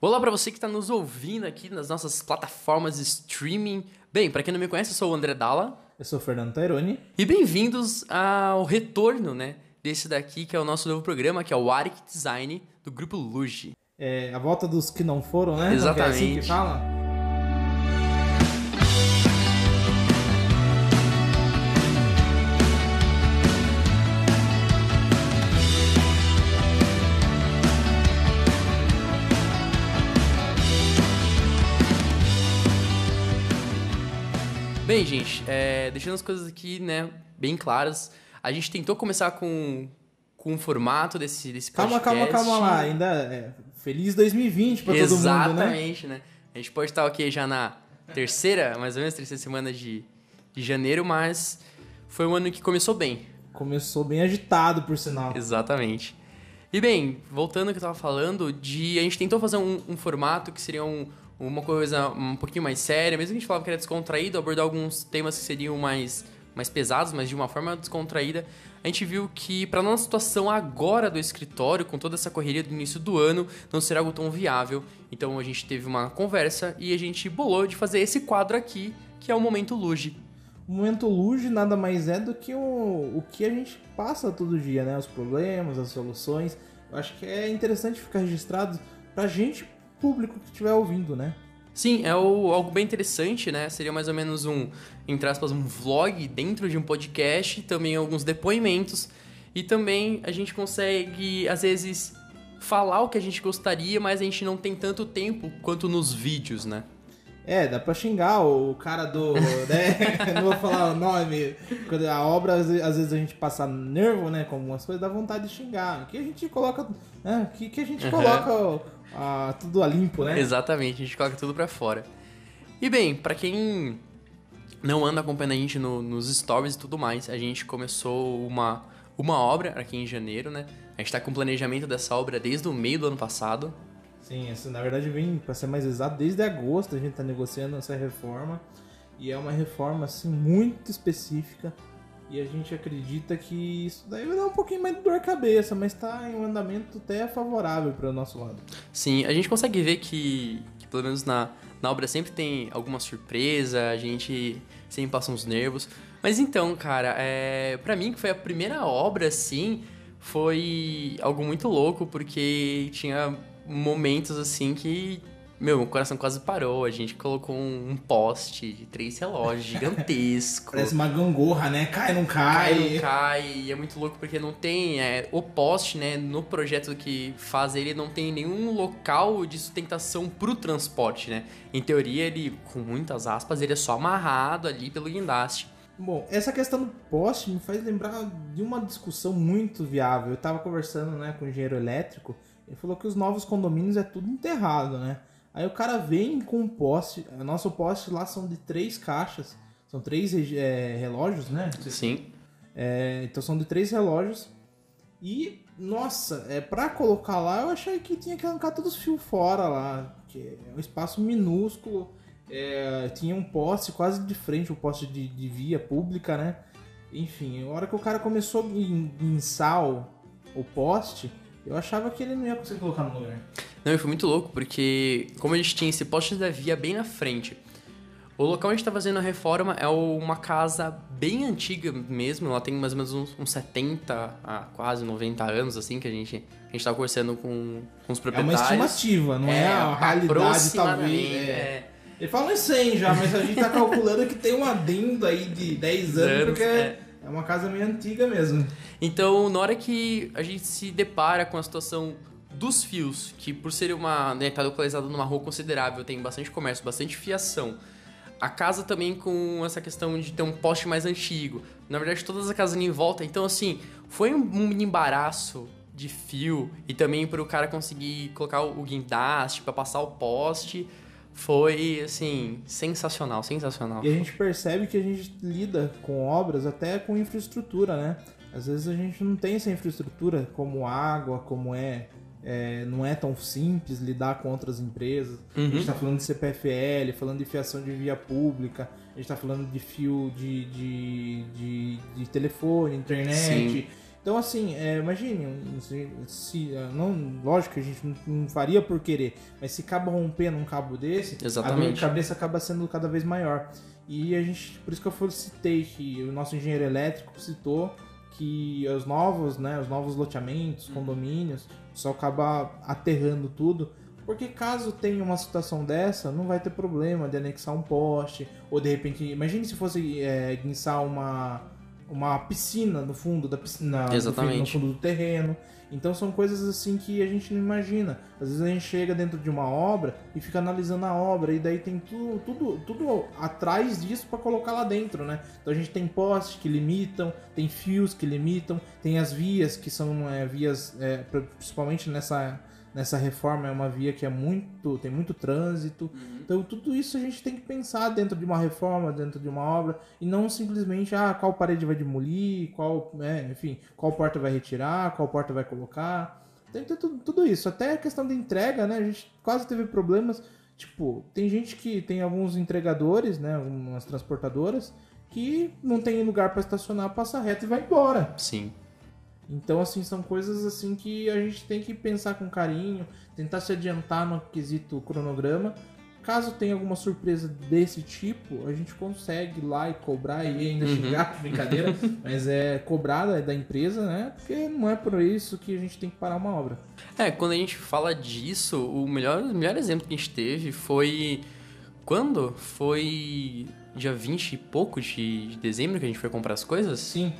Olá para você que está nos ouvindo aqui nas nossas plataformas de streaming. Bem, para quem não me conhece, eu sou o André Dalla. Eu sou o Fernando Taironi. E bem-vindos ao retorno, né, desse daqui que é o nosso novo programa, que é o Arc Design do Grupo Luge. É, a volta dos que não foram, né? Exatamente. Não é assim que fala? Bem, gente, é, deixando as coisas aqui, né, bem claras, a gente tentou começar com, com o formato desse, desse Calma, podcast. calma, calma lá. Ainda é feliz 2020 pra todo mundo, né? Exatamente, né? A gente pode estar aqui já na terceira, mais ou menos, terceira semana de, de janeiro, mas foi um ano que começou bem. Começou bem agitado, por sinal. Exatamente. E bem, voltando ao que eu tava falando, de a gente tentou fazer um, um formato que seria um, uma coisa um pouquinho mais séria, mesmo que a gente falava que era descontraído, abordar alguns temas que seriam mais, mais pesados, mas de uma forma descontraída, a gente viu que para nossa situação agora do escritório, com toda essa correria do início do ano, não será algo tão viável. Então a gente teve uma conversa e a gente bolou de fazer esse quadro aqui, que é o Momento Luge. O momento luge nada mais é do que o, o que a gente passa todo dia, né? Os problemas, as soluções. Eu acho que é interessante ficar registrado pra gente, público que estiver ouvindo, né? Sim, é o- algo bem interessante, né? Seria mais ou menos um, entre aspas, um vlog dentro de um podcast, também alguns depoimentos. E também a gente consegue, às vezes, falar o que a gente gostaria, mas a gente não tem tanto tempo quanto nos vídeos, né? É, dá pra xingar o cara do. Né? Não vou falar o nome. Quando a obra, às ve- às vezes a gente passa nervo, né? Com algumas coisas, dá vontade de xingar. Aqui a gente coloca. Né? Aqui que a gente Uhum. coloca a- tudo a limpo, né? Exatamente, a gente coloca tudo pra fora. E bem, pra quem não anda acompanhando a gente no- nos stories e tudo mais, a gente começou uma, uma obra aqui em janeiro, né? A gente tá com o planejamento dessa obra desde o meio do ano passado. Sim, isso na verdade vem, pra ser mais exato, desde agosto a gente tá negociando essa reforma. E é uma reforma, assim, muito específica. E a gente acredita que isso daí vai dar um pouquinho mais de dor de cabeça, mas tá em um andamento até favorável para o nosso lado. Sim, a gente consegue ver que, que pelo menos na, na obra sempre tem alguma surpresa, a gente sempre passa uns nervos. Mas então, cara, é, para mim que foi a primeira obra, assim, foi algo muito louco, porque tinha momentos assim que. Meu, meu coração quase parou. A gente colocou um, um poste de três relógios gigantesco. Parece uma gangorra, né? Cai, não Cai, cai. não cai, e é muito louco porque não tem é, o poste, né, no projeto que faz ele, não tem nenhum local de sustentação pro transporte, né? Em teoria, ele, com muitas aspas, ele é só amarrado ali pelo guindaste. Bom, essa questão do poste me faz lembrar de uma discussão muito viável. Eu tava conversando né, com o engenheiro elétrico, ele falou que os novos condomínios é tudo enterrado, né? Aí o cara vem com um poste, nosso poste lá são de três caixas, são três é, relógios, né? Sim. É, então são de três relógios. E, nossa, é, pra colocar lá, eu achei que tinha que arrancar todos os fios fora lá. Que é um espaço minúsculo. é, tinha um poste quase de frente, um poste de, de via pública, né? Enfim, a hora que o cara começou a guin- guinçar o, o poste, eu achava que ele não ia conseguir colocar no lugar. Não, e foi muito louco, porque como a gente tinha esse poste da via bem na frente, o local onde a gente tá fazendo a reforma é uma casa bem antiga mesmo, ela tem mais ou menos uns, uns 70 a quase 90 anos, assim, que a gente, a gente tava conversando com, com os É uma proprietários. estimativa, não é, a realidade, talvez. É. é. Ele fala em 100 já, mas a gente tá calculando que tem um adendo aí de 10 anos, Anos, porque é. É uma casa meio antiga mesmo. Então, na hora que a gente se depara com a situação dos fios, que por ser uma, né, tá localizado numa rua considerável, tem bastante comércio, bastante fiação. A casa também com essa questão de ter um poste mais antigo. Na verdade, todas as casas ali em volta. Então, assim, foi um, embaraço de fio e também para o cara conseguir colocar o guindaste para passar o poste. Foi, assim, sensacional, sensacional. E a gente percebe que a gente lida com obras até com infraestrutura, né? Às vezes a gente não tem essa infraestrutura como água, como é, é, não é tão simples lidar com outras empresas. A gente tá falando de CPFL, falando de fiação de via pública, a gente tá falando de fio de, de, de, de telefone, internet. Sim. Então assim, é, imagine, se, se, não, lógico que a gente não, faria por querer, mas se acaba rompendo um cabo desse, Exatamente. a de cabeça acaba sendo cada vez maior. E a gente, por isso que eu citei que o nosso engenheiro elétrico citou que os novos, né, os novos loteamentos, condomínios, só acaba aterrando tudo, porque caso tenha uma situação dessa, não vai ter problema de anexar um poste, ou de repente, imagine se fosse é, guinçar uma uma piscina no fundo da piscina, Exatamente. no fundo do terreno. Então são coisas assim que a gente não imagina. Às vezes a gente chega dentro de uma obra e fica analisando a obra e daí tem tudo, tudo, tudo atrás disso para colocar lá dentro, né? Então a gente tem postes que limitam, tem fios que limitam, tem as vias que são é, vias, é, principalmente nessa nessa reforma é uma via que é muito tem muito trânsito. Uhum. então tudo isso a gente tem que pensar dentro de uma reforma dentro de uma obra e não simplesmente ah qual parede vai demolir qual é, enfim qual porta vai retirar qual porta vai colocar. Tem, tem tudo, tudo isso. Até a questão de entrega né a gente quase teve problemas. Tipo tem gente que tem alguns entregadores né algumas transportadoras que não tem lugar para estacionar passa reto e vai embora. Sim então, assim, são coisas assim que a gente tem que pensar com carinho, tentar se adiantar no quesito cronograma. Caso tenha alguma surpresa desse tipo, a gente consegue ir lá e cobrar e ainda uhum. xingar, brincadeira, mas é cobrada da empresa, né? Porque não é por isso que a gente tem que parar uma obra. É, quando a gente fala disso, o melhor, o melhor exemplo que a gente teve foi. Quando? Foi dia 20 e pouco de dezembro que a gente foi comprar as coisas? Sim.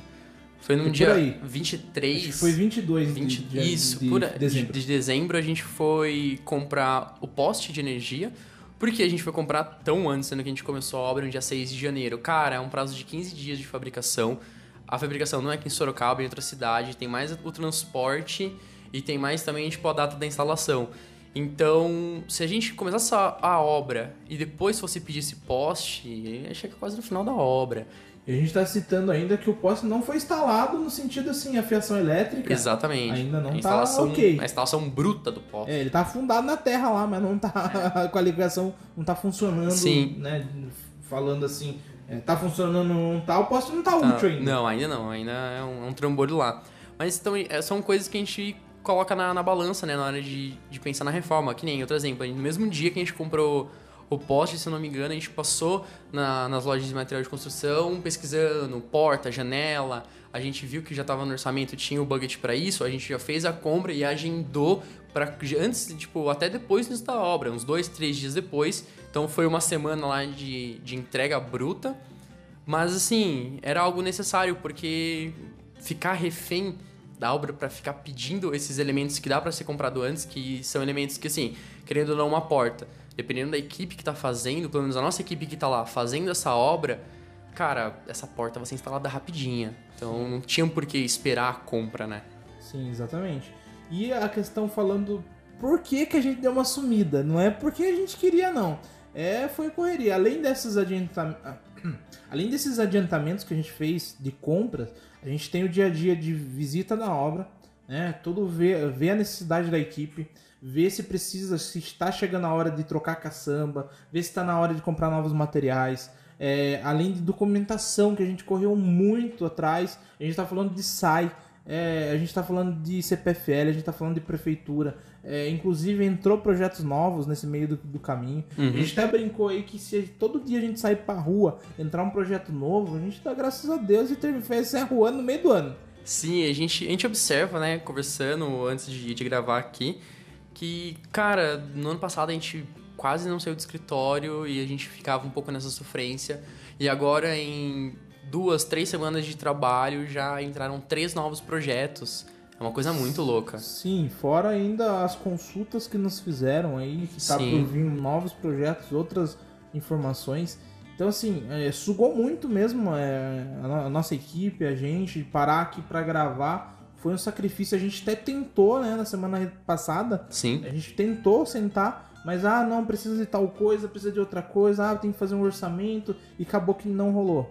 Foi no dia aí. 23. Acho foi 22 20, de, de, Isso, de, por, dezembro. De, de dezembro a gente foi comprar o poste de energia. Por que a gente foi comprar tão antes, sendo que a gente começou a obra no dia 6 de janeiro? Cara, é um prazo de 15 dias de fabricação. A fabricação não é aqui em Sorocaba, é em outra cidade. Tem mais o transporte e tem mais também, tipo, a data da instalação. Então, se a gente começasse a, a obra e depois fosse pedir esse poste, chega quase no final da obra. E a gente está citando ainda que o poste não foi instalado no sentido assim, a fiação elétrica. Exatamente. Ainda não está ok. A instalação bruta do poste. É, ele está afundado na terra lá, mas não está com a ligação, não está funcionando, Sim. né? Falando assim, é, tá funcionando, não tá, o poste não tá, tá útil ainda. Não, ainda não, ainda é um, é um trambolho lá. Mas então, é, são coisas que a gente coloca na, na balança, né, na hora de, de pensar na reforma. Que nem outro exemplo, no mesmo dia que a gente comprou o poste, se não me engano, a gente passou na, nas lojas de material de construção pesquisando porta, janela. A gente viu que já estava no orçamento, tinha o budget para isso. A gente já fez a compra e agendou para antes, tipo, até depois da obra, uns dois, três dias depois. Então foi uma semana lá de, de entrega bruta. Mas assim, era algo necessário porque ficar refém da obra para ficar pedindo esses elementos que dá para ser comprado antes, que são elementos que assim, querendo ou não uma porta dependendo da equipe que está fazendo, pelo menos a nossa equipe que está lá fazendo essa obra, cara, essa porta vai ser instalada rapidinha. Então não tinha por que esperar a compra, né? Sim, exatamente. E a questão falando por que, que a gente deu uma sumida, não é porque a gente queria não. É, foi correria. Além desses adiantamentos, além desses adiantamentos que a gente fez de compras, a gente tem o dia a dia de visita na obra, né? Tudo ver a necessidade da equipe ver se precisa, se está chegando a hora de trocar caçamba, ver se está na hora de comprar novos materiais. É, além de documentação, que a gente correu muito atrás, a gente está falando de SAI, é, a gente está falando de CPFL, a gente está falando de prefeitura. É, inclusive entrou projetos novos nesse meio do, do caminho. Uhum. A gente até brincou aí que se todo dia a gente sair pra rua, entrar um projeto novo, a gente dá graças a Deus e ter fez esse ano no meio do ano. Sim, a gente, a gente observa, né, conversando antes de, de gravar aqui, que, cara, no ano passado a gente quase não saiu do escritório e a gente ficava um pouco nessa sofrência. E agora, em duas, três semanas de trabalho, já entraram três novos projetos. É uma coisa muito louca. Sim, fora ainda as consultas que nos fizeram aí, que tá por vir novos projetos, outras informações. Então, assim, é, sugou muito mesmo é, a, nossa equipe, a gente, parar aqui para gravar foi um sacrifício. A gente até tentou, né, na semana passada. Sim. A gente tentou sentar, mas ah, não, precisa de tal coisa, precisa de outra coisa, ah, tem que fazer um orçamento e acabou que não rolou.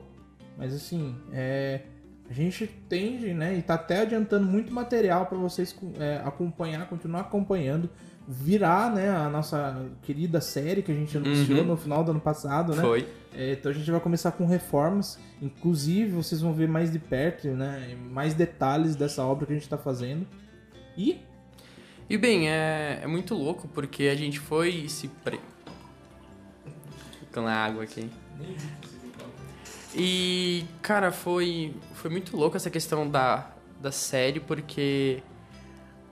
Mas assim, é, a gente tende, né, e tá até adiantando muito material para vocês é, acompanhar, continuar acompanhando, virar, né, a nossa querida série que a gente anunciou Uhum. no final do ano passado, né? Foi. É, então a gente vai começar com reformas. Inclusive, vocês vão ver mais de perto, né? Mais detalhes dessa obra que a gente está fazendo. E E bem, é, é muito louco porque a gente foi se. Peraí. Ficando na água aqui. E, cara, foi, foi muito louco essa questão da, da série, porque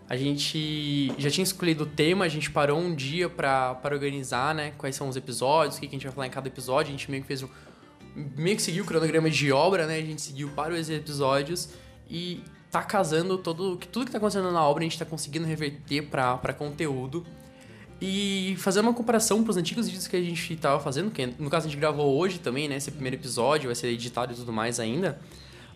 a gente já tinha escolhido o tema, a gente parou um dia pra organizar, né? Quais são os episódios, o que a gente vai falar em cada episódio. A gente meio que fez um. meio que seguiu o cronograma de obra, né? A gente seguiu para os episódios e tá casando todo. Tudo que tá acontecendo na obra a gente tá conseguindo reverter pra conteúdo. E fazer uma comparação pros antigos vídeos que a gente tava fazendo, que no caso a gente gravou hoje também, né? Esse primeiro episódio vai ser editado e tudo mais ainda.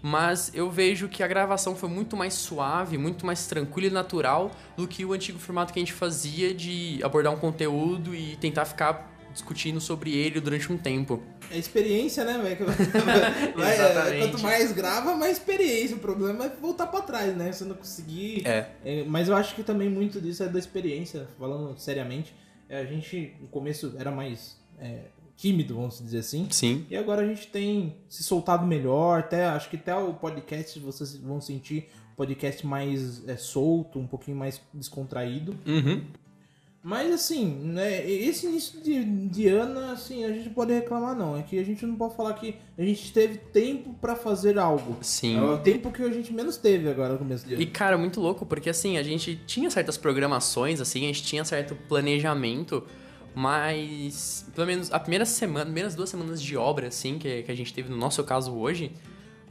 Mas eu vejo que a gravação foi muito mais suave, muito mais tranquila e natural do que o antigo formato que a gente fazia de abordar um conteúdo e tentar ficar discutindo sobre ele durante um tempo. é experiência, né? Vai- Exatamente. quanto mais grava, mais experiência. O problema é voltar pra trás, né? Você não conseguir. É. É, mas eu acho que também muito disso é da experiência, falando seriamente. É, a gente, no começo, era mais é, tímido, vamos dizer assim. Sim. E agora a gente tem se soltado melhor, até acho que até o podcast vocês vão sentir um podcast mais é, solto, um pouquinho mais descontraído. Uhum. Mas assim, né, esse início de, de ano, assim, a gente pode reclamar não. É que a gente não pode falar que a gente teve tempo pra fazer algo. Sim. É o tempo que a gente menos teve agora no começo de ano. E, cara, muito louco, porque assim, a gente tinha certas programações, assim, a gente tinha certo planejamento, mas pelo menos a primeira semana, primeiras duas semanas de obra, assim, que, que a gente teve no nosso caso hoje,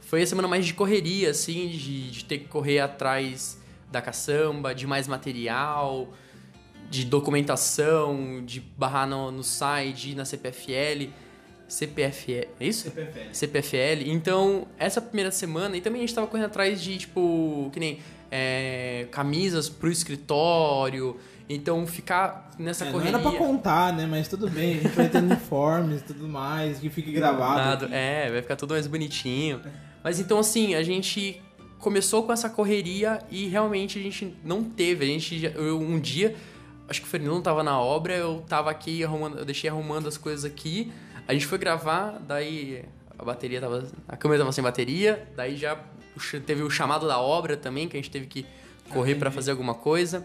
foi a semana mais de correria, assim, de, de ter que correr atrás da caçamba, de mais material, de documentação, de barrar no, no site, ir na CPFL. CPFL, é isso? CPFL. Então, essa primeira semana, e também a gente tava correndo atrás de, tipo, que nem é, camisas pro escritório. Então, ficar nessa É, não correria. era pra contar, né? Mas tudo bem, a gente vai ter uniformes e tudo mais, que fique gravado. Nada, é, vai ficar tudo mais bonitinho. Mas então, assim, a gente começou com essa correria e realmente a gente não teve. A gente, eu, um dia, acho que o Fernando tava na obra, eu tava aqui arrumando, eu deixei arrumando as coisas aqui. A gente foi gravar, daí a bateria tava. A câmera tava sem bateria, daí já teve o chamado da obra também, que a gente teve que correr pra fazer alguma coisa.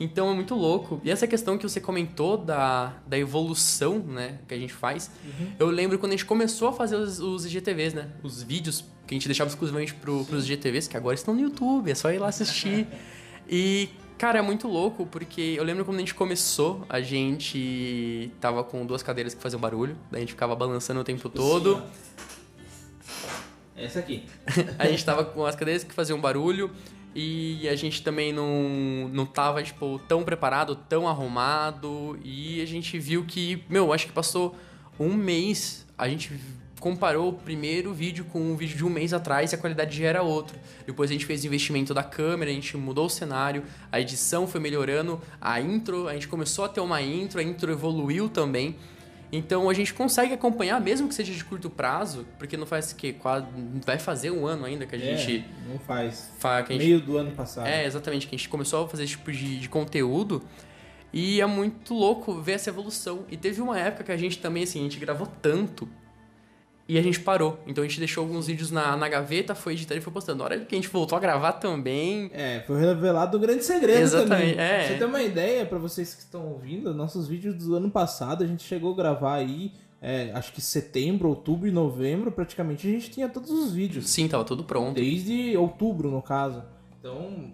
Então é muito louco. E essa questão que você comentou da, da evolução, né, que a gente faz, eu lembro quando a gente começou a fazer os, os IGTVs, né, os vídeos que a gente deixava exclusivamente pro, pros IGTVs, que agora estão no YouTube, é só ir lá assistir. e, cara, é muito louco, porque eu lembro quando a gente começou, a gente tava com duas cadeiras que faziam barulho, daí a gente ficava balançando o tempo todo. Essa aqui. A gente tava com as cadeiras que faziam barulho e a gente também não, não tava, tipo, tão preparado, tão arrumado. E a gente viu que, meu, acho que passou um mês, a gente comparou o primeiro vídeo com um vídeo de um mês atrás e a qualidade já era outra. Depois a gente fez investimento da câmera, a gente mudou o cenário, a edição foi melhorando, a intro, a gente começou a ter uma intro, a intro evoluiu também. Então a gente consegue acompanhar, mesmo que seja de curto prazo, porque não faz que vai fazer um ano ainda que a gente, É, não faz. fa- gente Meio do ano passado. é, exatamente, que a gente começou a fazer esse tipo de, de conteúdo. E é muito louco ver essa evolução. E teve uma época que a gente também, assim, a gente gravou tanto e a gente parou. Então a gente deixou alguns vídeos na, na gaveta, foi editando e foi postando. Na hora que a gente voltou a gravar também. É, foi revelado um grande segredo Exatamente, também. é. Pra Você tem uma ideia, pra vocês que estão ouvindo, nossos vídeos do ano passado, a gente chegou a gravar aí, é, acho que setembro, outubro e novembro, praticamente a gente tinha todos os vídeos. Sim, tava tudo pronto. Desde outubro, no caso. Então,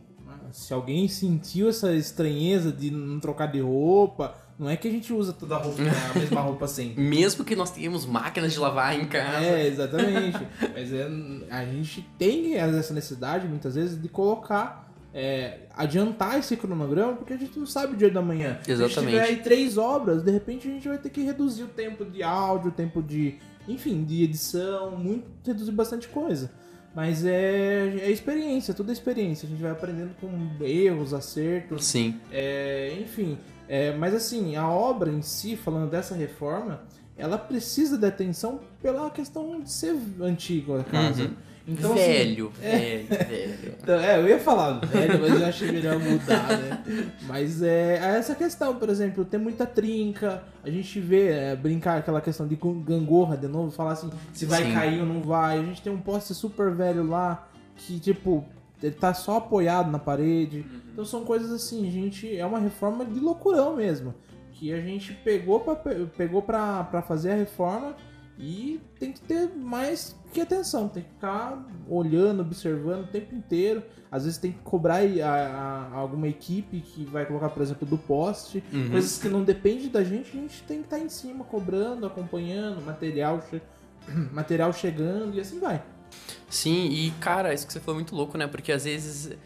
se alguém sentiu essa estranheza de não trocar de roupa, não é que a gente usa toda a roupa, a mesma roupa sempre. Mesmo que nós tenhamos máquinas de lavar em casa. É, exatamente. Mas é, a gente tem essa necessidade, muitas vezes, de colocar, é, adiantar esse cronograma, porque a gente não sabe o dia da manhã. Se Exatamente. tiver aí três obras, de repente a gente vai ter que reduzir o tempo de áudio, o tempo de, enfim, de edição, muito, reduzir bastante coisa. Mas é, é experiência, tudo é experiência. A gente vai aprendendo com erros, acertos. Sim. É, enfim, é, mas assim, a obra em si, falando dessa reforma, ela precisa de atenção pela questão de ser antiga a casa. Uhum. Então, assim, velho, velho, velho. Então, é, eu ia falar velho, mas eu achei melhor mudar, né? Mas é, é essa questão, por exemplo, tem muita trinca, a gente vê é, brincar aquela questão de gangorra de novo, falar assim, se vai Sim. cair ou não vai. A gente tem um poste super velho lá que, tipo, ele tá só apoiado na parede. Então são coisas assim, gente, é uma reforma de loucurão mesmo. Que a gente pegou pra, pegou pra, pra fazer a reforma e tem que ter mais que atenção, tem que ficar olhando, observando o tempo inteiro. Às vezes tem que cobrar a, a- alguma equipe que vai colocar, por exemplo, do poste. Uhum. Coisas que não dependem da gente, a gente tem que estar em cima, cobrando, acompanhando, material, che- material chegando e assim vai. Sim, e cara, isso que você falou é muito louco, né? Porque às vezes.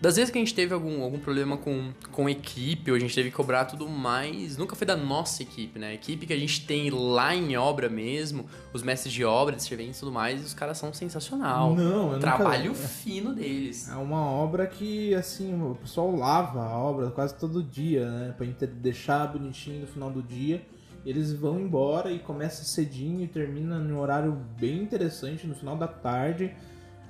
Das vezes que a gente teve algum, algum problema com, com equipe, ou a gente teve que cobrar tudo mais, nunca foi da nossa equipe, né? A equipe que a gente tem lá em obra mesmo, os mestres de obra, de serventes e tudo mais, os caras são sensacional. Não, eu Trabalho nunca... fino deles. É uma obra que, assim, o pessoal lava a obra quase todo dia, né? Pra gente deixar bonitinho no final do dia. Eles vão embora e começa cedinho e termina num horário bem interessante no final da tarde.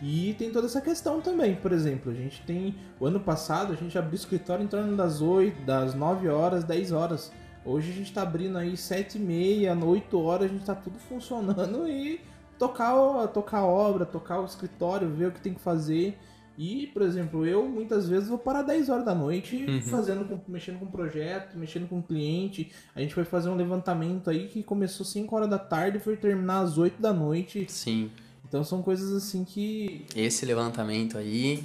E tem toda essa questão também, por exemplo, a gente tem. O ano passado a gente abriu o escritório em torno das 8, das 9 horas, 10 horas. Hoje a gente tá abrindo aí 7 e meia, 8 horas, a gente tá tudo funcionando e tocar, tocar a obra, tocar o escritório, ver o que tem que fazer. E, por exemplo, eu muitas vezes vou parar 10 horas da noite Uhum. fazendo com- mexendo com projeto, mexendo com cliente. A gente foi fazer um levantamento aí que começou 5 horas da tarde e foi terminar às 8 da noite. Sim. Então são coisas assim que. Esse levantamento aí.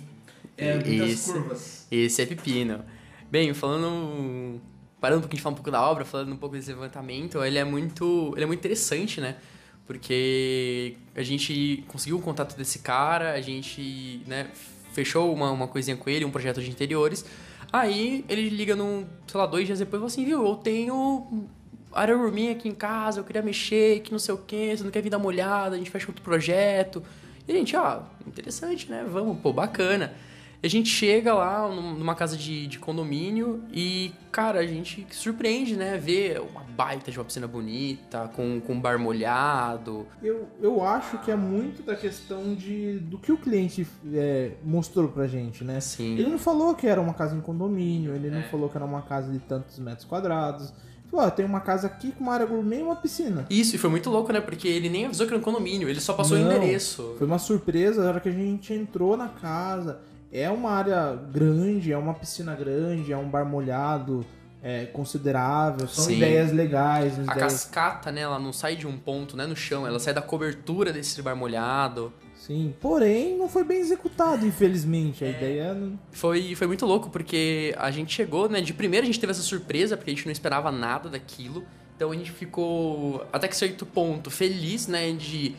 É, muitas esse, curvas. esse é pepino. Bem, falando. Parando um pouquinho de falar um pouco da obra, falando um pouco desse levantamento, ele é muito. Ele é muito interessante, né? Porque a gente conseguiu o contato desse cara, a gente, né, fechou uma, uma coisinha com ele, um projeto de interiores. Aí ele liga num, sei lá, dois dias depois e fala assim, viu, eu tenho área rooming aqui em casa, eu queria mexer, que não sei o que, você não quer vir dar uma olhada, a gente fecha outro projeto. E a gente, ó, interessante, né? Vamos, pô, bacana. E a gente chega lá num- numa casa de, de condomínio e, cara, a gente surpreende, né? Ver uma baita de uma piscina bonita, com, com bar molhado. Eu, eu acho que é muito da questão de do que o cliente é, mostrou pra gente, né? Assim. Ele não falou que era uma casa em condomínio, ele não É. falou que era uma casa de tantos metros quadrados. Ó, tem uma casa aqui com uma área gourmet e uma piscina. Isso, e foi muito louco, né? Porque ele nem avisou que era um condomínio, ele só passou o Não. endereço. Foi uma surpresa na hora que a gente entrou na casa. É uma área grande, é uma piscina grande, é um bar molhado é, considerável. São Sim. ideias legais. A ideias... cascata, né? Ela não sai de um ponto, né? No chão, ela sai da cobertura desse bar molhado. Sim, porém não foi bem executado, infelizmente. A ideia não... Foi, foi muito louco, porque a gente chegou, né? De primeira a gente teve essa surpresa, porque a gente não esperava nada daquilo. Então a gente ficou, até que certo ponto, feliz, né? De.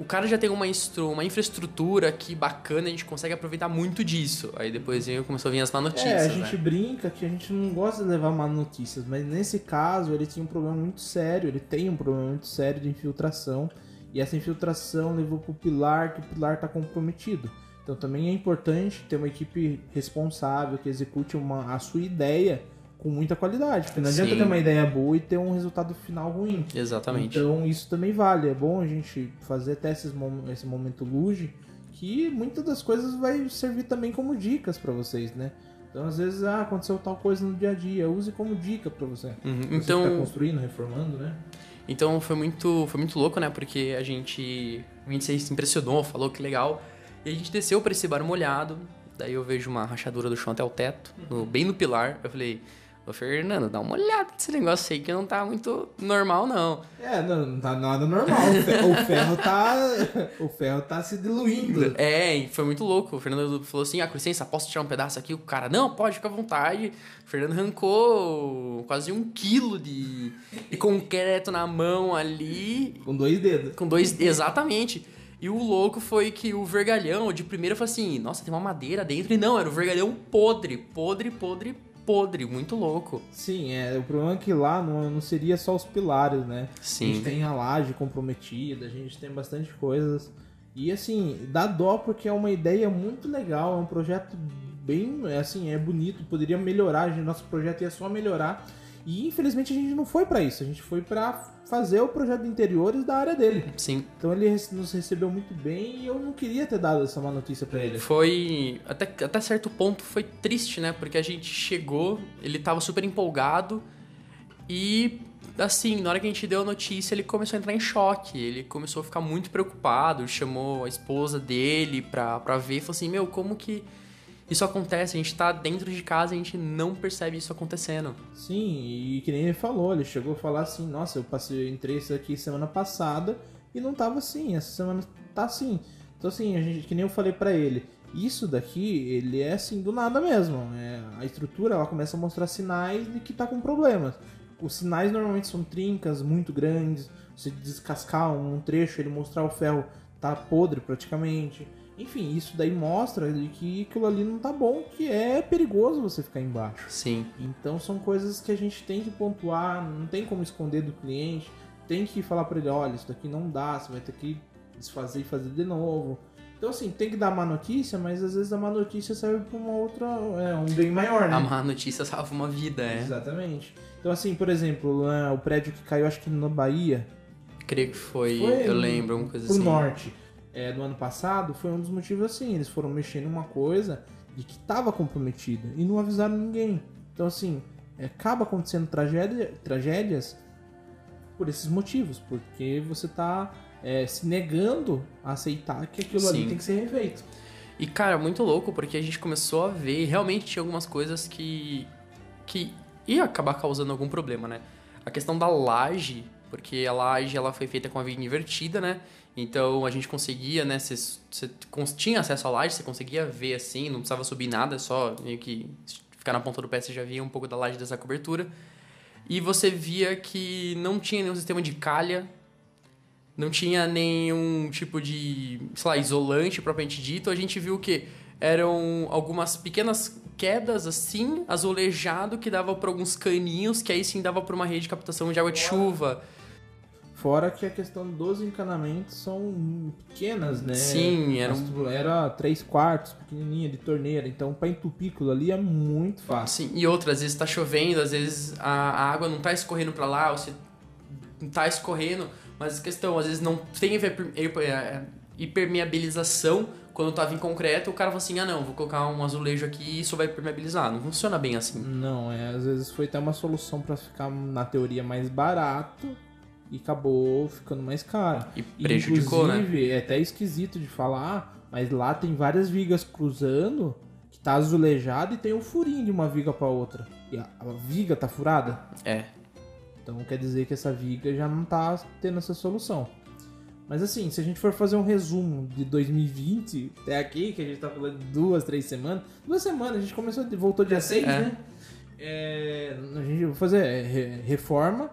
O cara já tem uma, uma infraestrutura aqui bacana, a gente consegue aproveitar muito disso. Aí depois começou a vir as má notícias, É, a gente né? brinca que a gente não gosta de levar má notícias, mas nesse caso ele tinha um problema muito sério, ele tem um problema muito sério de infiltração, e essa infiltração levou pro pilar, que o pilar tá comprometido. Então também é importante ter uma equipe responsável que execute uma, a sua ideia com muita qualidade, porque não adianta Sim. ter uma ideia boa e ter um resultado final ruim. Exatamente. Então isso também vale. É bom a gente fazer até esses esse momento luge, que muitas das coisas vai servir também como dicas pra vocês, né? Então às vezes ah, aconteceu tal coisa no dia a dia, use como dica pra você. Uhum. Você Então, que tá construindo, reformando, né? Então foi muito, foi muito louco, né? Porque a gente, a gente se impressionou, falou que legal. E a gente desceu pra esse bar molhado. Daí eu vejo uma rachadura do chão até o teto, no- bem no pilar. Eu falei, ô Fernando, dá uma olhada nesse negócio aí que não tá muito normal, não. É, não, não tá nada normal. O fe- O ferro tá. O ferro tá se diluindo. É, foi muito louco. O Fernando falou assim: ah, com licença, posso tirar um pedaço aqui? O cara, não, pode, fica à vontade. O Fernando arrancou quase um quilo de, de concreto na mão ali. Com dois dedos. Com dois. Exatamente. E o louco foi que o vergalhão, de primeira, falou assim: Nossa, tem uma madeira dentro. E não, era o vergalhão podre. Podre, podre, podre. Muito louco. Sim, é, o problema é que lá não, não seria só os pilares, né? A Sim. gente tem a laje comprometida, a gente tem bastante coisas. E assim, dá dó porque é uma ideia muito legal, é um projeto bem, é, assim, é bonito, poderia melhorar, a nosso projeto ia só melhorar. E infelizmente a gente não foi pra isso, a gente foi pra fazer o projeto de interiores da área dele. Sim. Então ele nos recebeu muito bem e eu não queria ter dado essa má notícia pra ele. Foi. Até, até certo ponto foi triste, né? Porque a gente chegou, ele tava super empolgado e. Assim, na hora que a gente deu a notícia, ele começou a entrar em choque. Ele começou a ficar muito preocupado, chamou a esposa dele pra, pra ver e falou assim: Meu, como que isso acontece? A gente tá dentro de casa e a gente não percebe isso acontecendo. Sim, e que nem ele falou, ele chegou a falar assim, nossa, eu passei, entrei isso aqui semana passada e não tava assim, essa semana tá assim. Então assim, a gente, que nem eu falei pra ele, isso daqui, ele é assim do nada mesmo. É, a estrutura ela começa a mostrar sinais de que tá com problemas. Os sinais normalmente são trincas muito grandes, você descascar um trecho, ele mostrar o ferro tá podre praticamente. Enfim, isso daí mostra de que aquilo ali não tá bom, que é perigoso você ficar embaixo. Sim. Então são coisas que a gente tem que pontuar, não tem como esconder do cliente, tem que falar para ele, olha, isso daqui não dá, você vai ter que desfazer e fazer de novo. Então assim, tem que dar má notícia, mas às vezes a má notícia serve para uma outra, é, um bem maior, né? A má notícia salva uma vida, é. Exatamente. Então assim, por exemplo, né, o prédio que caiu, acho que na Bahia, Creio que foi, Foi eu lembro, uma coisa pro assim. norte, é, do ano passado, foi um dos motivos assim, eles foram mexer numa coisa de que estava comprometida e não avisaram ninguém. Então assim, é, acaba acontecendo tragédia, tragédias por esses motivos, porque você tá é, se negando a aceitar que aquilo ali Sim. tem que ser refeito. E, cara, muito louco, porque a gente começou a ver, e realmente tinha algumas coisas que, que ia acabar causando algum problema, né? A questão da laje, porque a laje ela foi feita com a viga invertida, né? Então a gente conseguia, né? Você, tinha acesso à laje, você conseguia ver assim, não precisava subir nada, só meio que ficar na ponta do pé você já via um pouco da laje dessa cobertura. E você via que não tinha nenhum sistema de calha, não tinha nenhum tipo de, sei lá, isolante propriamente dito. A gente viu que eram algumas pequenas quedas assim, azulejado, que dava para alguns caninhos, que aí sim dava para uma rede de captação de água de chuva. Fora que a questão dos encanamentos são pequenas, né? Sim, era um- Era 3 quartos, pequenininha, de torneira. Então, pra entupir aquilo ali é muito fácil. Sim, e outra, às vezes tá chovendo, às vezes a, água não tá escorrendo para lá, ou se tá escorrendo, mas a questão, às vezes não tem hiper- hipermeabilização quando tava em concreto, o cara fala assim, ah não, vou colocar um azulejo aqui e isso vai permeabilizar. Não funciona bem assim. Não, é, às vezes foi até uma solução pra ficar na teoria mais barato e acabou ficando mais caro. E prejudicou, né? Inclusive, é até esquisito de falar, mas lá tem várias vigas cruzando que tá azulejado e tem um furinho de uma viga pra outra. E a, a viga tá furada. É. Então quer dizer que essa viga já não tá tendo essa solução. Mas assim, se a gente for fazer um resumo de 2020 até aqui, que a gente tá falando de duas, três semanas. Duas semanas, a gente começou, voltou dia 6, É. né? É, a gente vai fazer re- reforma,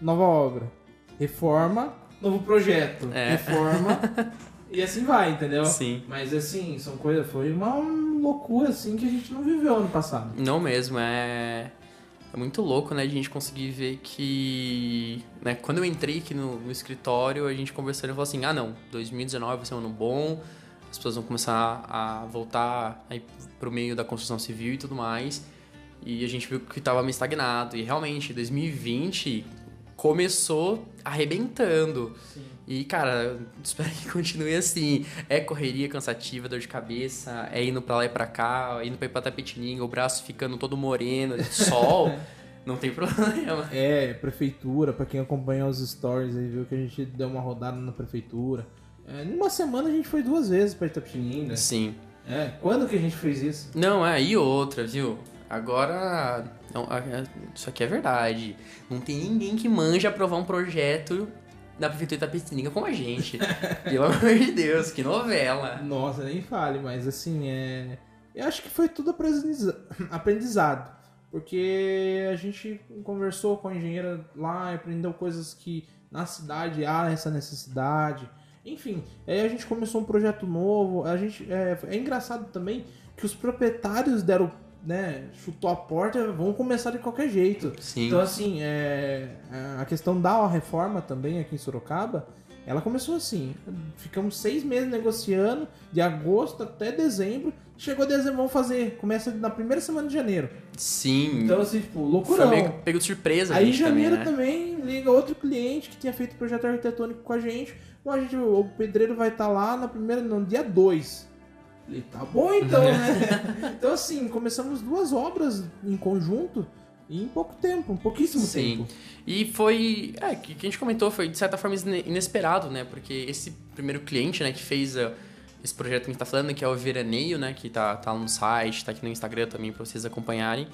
nova obra. Reforma, novo projeto. É. Reforma. e assim vai, entendeu? Sim. Mas assim, são coisas. Foi uma loucura assim que a gente não viveu ano passado. Não mesmo, é. É muito louco, né, a gente conseguir ver que. Né, quando eu entrei aqui no, no escritório, a gente conversando e falou assim: ah, não, 2019 vai ser um ano bom, as pessoas vão começar a voltar aí pro meio da construção civil e tudo mais. E a gente viu que tava meio estagnado. E realmente, 2020 começou arrebentando. E, cara, espero que continue assim. É correria cansativa, dor de cabeça, é indo pra lá e pra cá, indo pra Itapetininga, o braço ficando todo moreno, sol. não tem problema. É, prefeitura, pra quem acompanha os stories aí, viu que a gente deu uma rodada na prefeitura. É, numa semana a gente foi duas vezes pra Itapetininga. Sim. É, quando que a gente fez isso? Não, é, e outra, viu? Agora, não, isso aqui é verdade. Não tem ninguém que manja aprovar um projeto da Prefeitura de Itapetininga como a gente. Pelo amor de Deus, que novela. Nossa, nem fale, mas assim, é. Eu acho que foi tudo aprendiza- aprendizado. Porque a gente conversou com a engenheira lá aprendeu coisas que na cidade há essa necessidade. Enfim, aí a gente começou um projeto novo. A gente, é, é engraçado também que os proprietários deram, né, chutou a porta, vão começar de qualquer jeito. Sim. Então, assim, é, a questão da reforma também aqui em Sorocaba Ela começou assim, ficamos seis meses negociando, de agosto até dezembro. Chegou dezembro, vamos fazer. Começa na primeira semana de janeiro. Sim. Então, assim, tipo, foi loucurão. meio que pego de surpresa Aí em janeiro também, né? também liga outro cliente que tinha feito projeto arquitetônico com a gente. Ó, a gente o pedreiro vai estar lá na primeira, no dia 2. Falei, tá bom então, né? então assim, começamos duas obras em conjunto em pouco tempo, um pouquíssimo Sim. tempo. E foi. É, que, que a gente comentou, foi de certa forma ine- inesperado, né? Porque esse primeiro cliente, né, que fez ah, esse projeto que a gente tá falando, que é o Veraneio, né? Que tá, tá no site, tá aqui no Instagram também pra vocês acompanharem.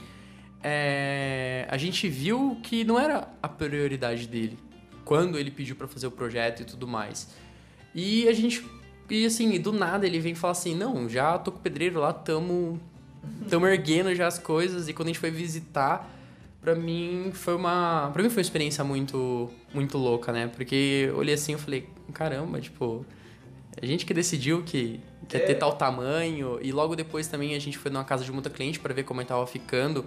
É, a gente viu que não era a prioridade dele quando ele pediu pra fazer o projeto e tudo mais. E a gente. E assim, do nada ele vem falar assim: não, já tô com o pedreiro lá, tamo. Tamo erguendo já as coisas. E quando a gente foi visitar, Pra mim foi uma, para mim foi uma experiência muito muito louca, né? Porque eu olhei assim, eu falei, caramba, tipo, a gente que decidiu que quer ter tal tamanho e logo depois também a gente foi numa casa de muita cliente pra ver como é tava ficando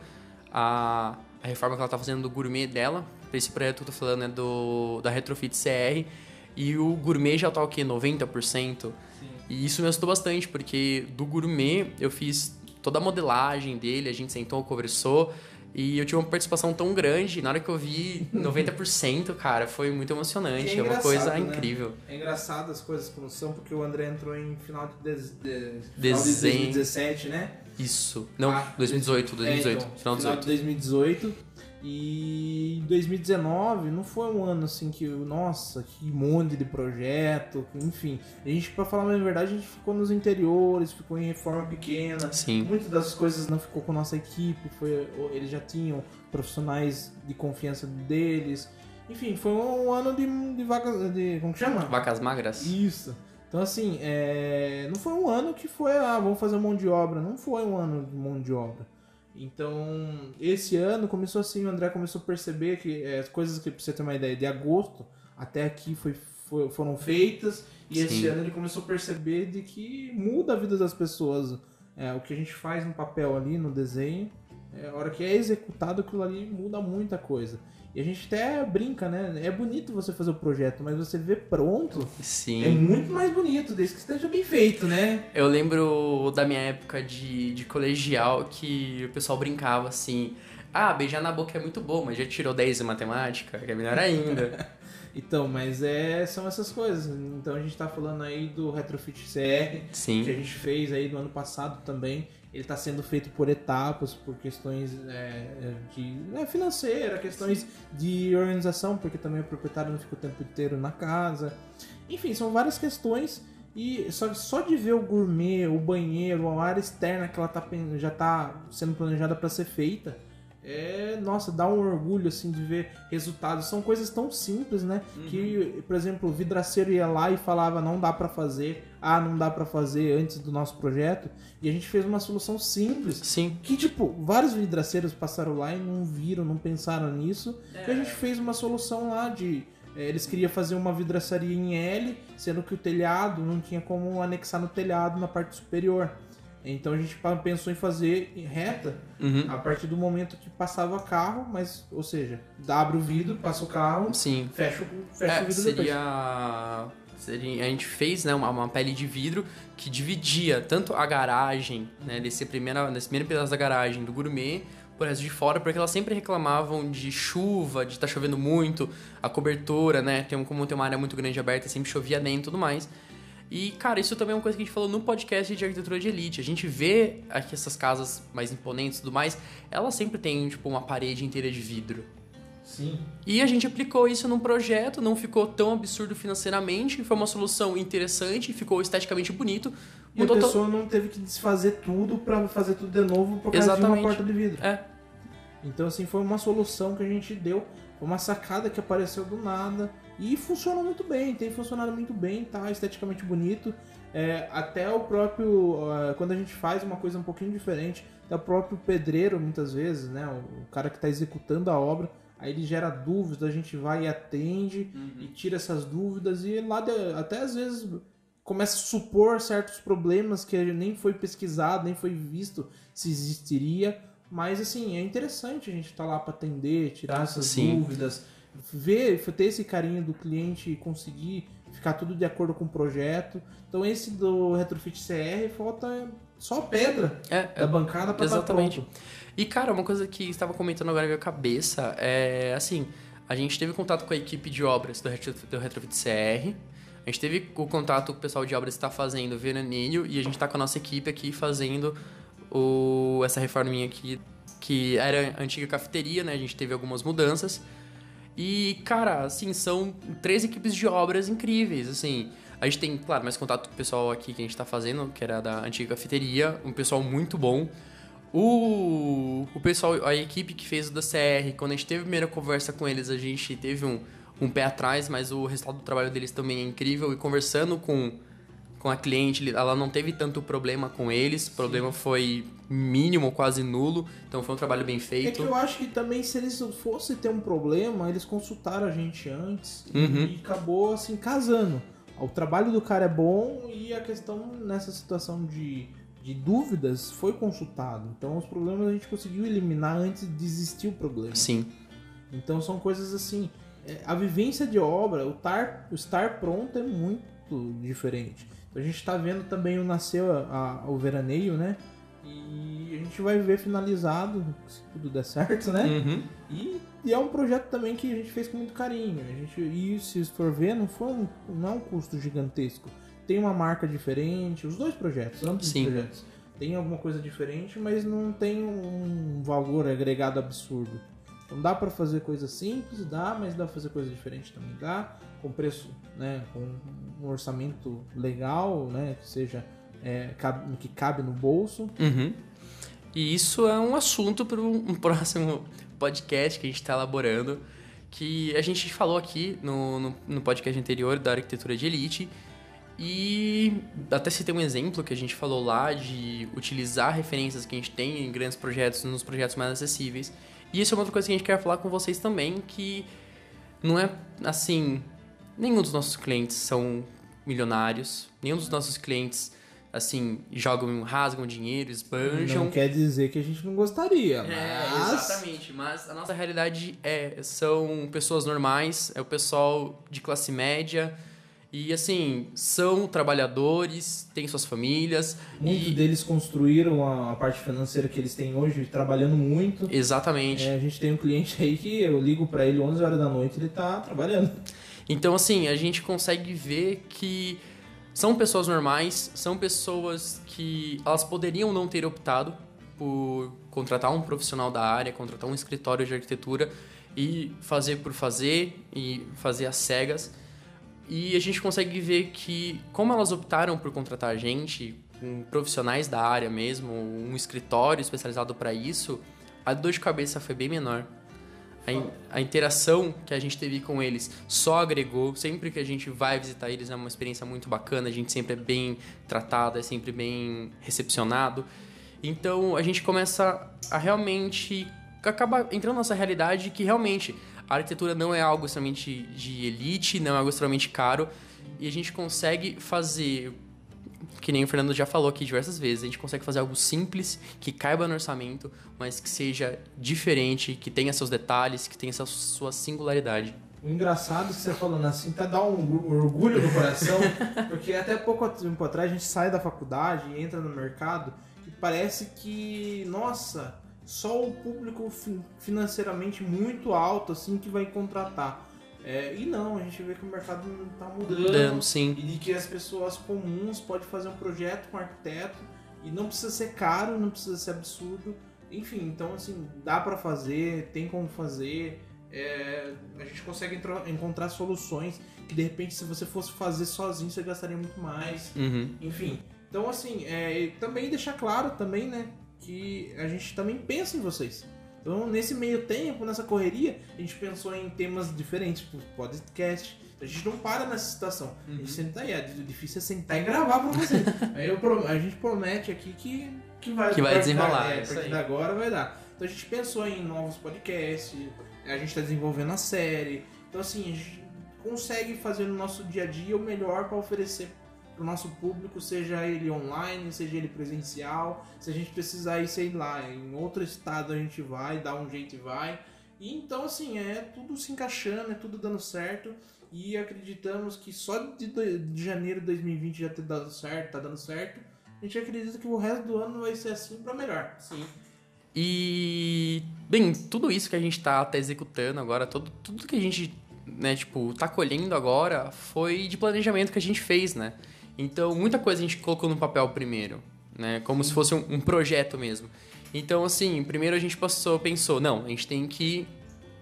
a, a reforma que ela tá fazendo do gourmet dela. Esse projeto que eu tô falando é do da Retrofit CR e o gourmet já tá o quê? 90%. E isso me assustou bastante, porque do gourmet eu fiz toda a modelagem dele, a gente sentou, conversou, e eu tive uma participação tão grande, na hora que eu vi 90%, cara, foi muito emocionante, É é, uma coisa né? incrível. É engraçado as coisas como são, porque o André entrou em final de, de- final de Desenho. 2017, né? Isso. Não, Ah, 2018, 2018, É, então, final de final 18. de 2018. E em 2019 não foi um ano assim que, nossa, que monte de projeto, enfim. A gente, pra falar a verdade, a gente ficou nos interiores, ficou em reforma pequena. Sim. Muitas das coisas não ficou com a nossa equipe, foi, eles já tinham profissionais de confiança deles. Enfim, foi um ano de, de vagas. De, como que chama? Vacas magras? Isso. Então, assim, é, não foi um ano que foi, ah, vamos fazer mão de obra. Não foi um ano de mão de obra. Então, esse ano começou assim, o André começou a perceber que é, as coisas que, pra você ter uma ideia, de agosto até aqui foi, foi- foram feitas. E esse Sim. ano ele começou a perceber de que muda a vida das pessoas. É, o que a gente faz no papel ali, no desenho, é, a hora que é executado, aquilo ali muda muita coisa. E a gente até brinca, né? É bonito você fazer o projeto, mas você vê pronto, Sim. é muito mais bonito, desde que esteja bem feito, né? Eu lembro da minha época de, de colegial que o pessoal brincava assim. Ah, beijar na boca é muito bom, mas já tirou 10 em matemática, que é melhor ainda. Então, mas é, são essas coisas. Então a gente tá falando aí do Retrofit CR, que a Sim. gente fez aí no ano passado também. Ele está sendo feito por etapas, por questões é, de é, financeira, questões de organização, porque também o proprietário não fica o tempo inteiro na casa. Enfim, são várias questões. E só, só de ver o gourmet, o banheiro, a área externa que ela tá, já está sendo planejada para ser feita, é, nossa, dá um orgulho assim de ver resultados. São coisas tão simples, né? Que, por exemplo, o vidraceiro ia lá e falava não dá para fazer, ah, não dá para fazer antes do nosso projeto, e a gente fez uma solução simples. Sim. Que tipo, vários vidraceiros passaram lá e não viram, não pensaram nisso. E a gente fez uma solução lá de. eh, eles queriam fazer uma vidraçaria em L, sendo que o telhado não tinha como anexar no telhado na parte superior. Então a gente pensou em fazer em reta Uhum. a partir do momento que passava carro, mas, ou seja, abre o vidro, passa o carro, Sim. fecha, o- fecha o É, vidro depois. seria, seria. A gente fez né, uma, uma pele de vidro que dividia tanto a garagem, né, desse, primeira, desse primeiro pedaço da garagem do gourmet, por resto de fora, porque elas sempre reclamavam de chuva, de estar chovendo muito, a cobertura, né? Tem, como tem uma área muito grande aberta, sempre chovia dentro e tudo mais. E, cara, isso também é uma coisa que a gente falou no podcast de arquitetura de elite. A gente vê aqui essas casas mais imponentes e tudo mais, elas sempre têm, tipo, uma parede inteira de vidro. Sim. E a gente aplicou isso num projeto, não ficou tão absurdo financeiramente, foi uma solução interessante, ficou esteticamente bonito. E a to- pessoa não teve que desfazer tudo pra fazer tudo de novo por causa de Exatamente. uma porta de vidro. É, Então, assim, foi uma solução que a gente deu, foi uma sacada que apareceu do nada e funcionou muito bem, tem funcionado muito bem, tá esteticamente bonito. É, até o próprio, ah, quando a gente faz uma coisa um pouquinho diferente, até o próprio pedreiro, muitas vezes, né, o, cara que está executando a obra, aí ele gera dúvidas, a gente vai e atende e tira essas dúvidas e lá de- até às vezes começa a supor certos problemas que nem foi pesquisado, nem foi visto se existiria. Mas assim, é interessante a gente estar lá para atender, tirar essas Sim. dúvidas, ver, ter esse carinho do cliente e conseguir ficar tudo de acordo com o projeto. Então esse do Retrofit CR falta só pedra É, da bancada para Exatamente. Tá pronto. E, cara, uma coisa que estava comentando agora na minha cabeça é, assim, a gente teve contato com a equipe de obras do, Retro, do Retrofit CR, a gente teve o contato com o pessoal de obras que está fazendo o veraninho e a gente está com a nossa equipe aqui fazendo o, essa reforminha aqui, que era a antiga cafeteria, né? A gente teve algumas mudanças. E, cara, assim, são três equipes de obras incríveis, assim. A gente tem, claro, mais contato com o pessoal aqui que a gente tá fazendo, que era da antiga cafeteria, um pessoal muito bom. O, o pessoal, a equipe que fez o da CR, quando a gente teve a primeira conversa com eles, a gente teve um, um pé atrás, mas o resultado do trabalho deles também é incrível. E conversando com, com a cliente, ela não teve tanto problema com eles, o problema foi mínimo, quase nulo. Então foi um trabalho bem É que feito. eu acho que também se eles fossem ter um problema, eles consultaram a gente antes Uhum. e acabou assim casando. O trabalho do cara é bom e a questão nessa situação de, de dúvidas foi consultado. Então os problemas a gente conseguiu eliminar antes de existir o problema. Sim, Então são coisas assim. é, A vivência de obra, o estar, o estar pronto é muito diferente. A gente está vendo também o nasceu a- a- o veraneio, né? E a gente vai ver finalizado, se tudo der certo, né? Uhum. E, e é um projeto também que a gente fez com muito carinho. A gente, e se for ver, não, foi um, não é um custo gigantesco. Tem uma marca diferente, os dois projetos, ambos os Sim. projetos. Tem alguma coisa diferente, mas não tem um valor agregado absurdo. Então dá pra fazer coisa simples, dá, mas dá pra fazer coisa diferente também, dá. Com preço, né, com um orçamento legal, né, que seja é, cabe- que cabe no bolso. Uhum. E isso é um assunto para um próximo podcast que a gente está elaborando, que a gente falou aqui no, no, no podcast anterior da arquitetura de elite. E até citei um exemplo que a gente falou lá de utilizar referências que a gente tem em grandes projetos nos projetos mais acessíveis. E isso é uma outra coisa que a gente quer falar com vocês também, que não é assim, nenhum dos nossos clientes são milionários, nenhum dos nossos clientes assim jogam, rasgam dinheiro, esbanjam. Não quer dizer que a gente não gostaria, É, mas... exatamente. Mas a nossa realidade é são pessoas normais, é o pessoal de classe média e assim são trabalhadores, têm suas famílias Muitos e deles construíram a, parte financeira que eles têm hoje, trabalhando muito. exatamente. É, a gente tem um cliente aí que eu ligo pra ele 11 horas da noite ele tá trabalhando. Então, assim, a gente consegue ver que são pessoas normais, são pessoas que elas poderiam não ter optado por contratar um profissional da área, contratar um escritório de arquitetura e fazer por fazer e fazer às cegas. E a gente consegue ver que, como elas optaram por contratar gente, com profissionais da área mesmo, um escritório especializado para isso, a dor de cabeça foi bem menor. A, in- a interação que a gente teve com eles só agregou. Sempre que a gente vai visitar eles é uma experiência muito bacana. A gente sempre é bem tratado, é sempre bem recepcionado. Então a gente começa a realmente acaba entrando nessa realidade que realmente a arquitetura não é algo extremamente de elite, não é algo extremamente caro e a gente consegue fazer que nem o Fernando já falou aqui diversas vezes, a gente consegue fazer algo simples, que caiba no orçamento, mas que seja diferente, que tenha seus detalhes, que tenha essa sua singularidade. O engraçado que você falando assim, tá dá um orgulho no coração, porque até pouco tempo atrás a gente sai da faculdade e entra no mercado e parece que, nossa, só o público fi- financeiramente muito alto assim que vai contratar. É, e não, a gente vê que o mercado tá mudando. Sim. E de que as pessoas comuns podem fazer um projeto com arquiteto e não precisa ser caro, não precisa ser absurdo. Enfim, então assim, dá pra fazer, tem como fazer. é, a gente consegue encontrar soluções que de repente se você fosse fazer sozinho você gastaria muito mais. Uhum. Enfim, então assim, é, também deixar claro também, né, que a gente também pensa em vocês. Então, nesse meio tempo, nessa correria, a gente pensou em temas diferentes, tipo podcast. A gente não para nessa situação. A gente sempre tá aí. É difícil é sentar e gravar pra você. aí eu a gente promete aqui que, que vai Que vai desenrolar, Da, é, é a partir de agora vai dar. Então a gente pensou em novos podcasts, a gente tá desenvolvendo a série. Então assim, a gente consegue fazer no nosso dia a dia o melhor para oferecer pro nosso público, seja ele online, seja ele presencial. Se a gente precisar ir, sei lá, em outro estado a gente vai, dá um jeito e vai. E então, assim, é tudo se encaixando, é tudo dando certo. E acreditamos que só de, de janeiro de 2020 já ter dado certo, tá dando certo. A gente acredita que o resto do ano vai ser assim para melhor. Sim. E, bem, tudo isso que a gente tá, tá executando agora, todo, tudo que a gente, né, tipo, tá colhendo agora foi de planejamento que a gente fez, né? Então, muita coisa a gente colocou no papel primeiro, né? Como Sim. se fosse um, um, projeto mesmo. Então, assim, primeiro a gente passou, pensou, não, a gente tem que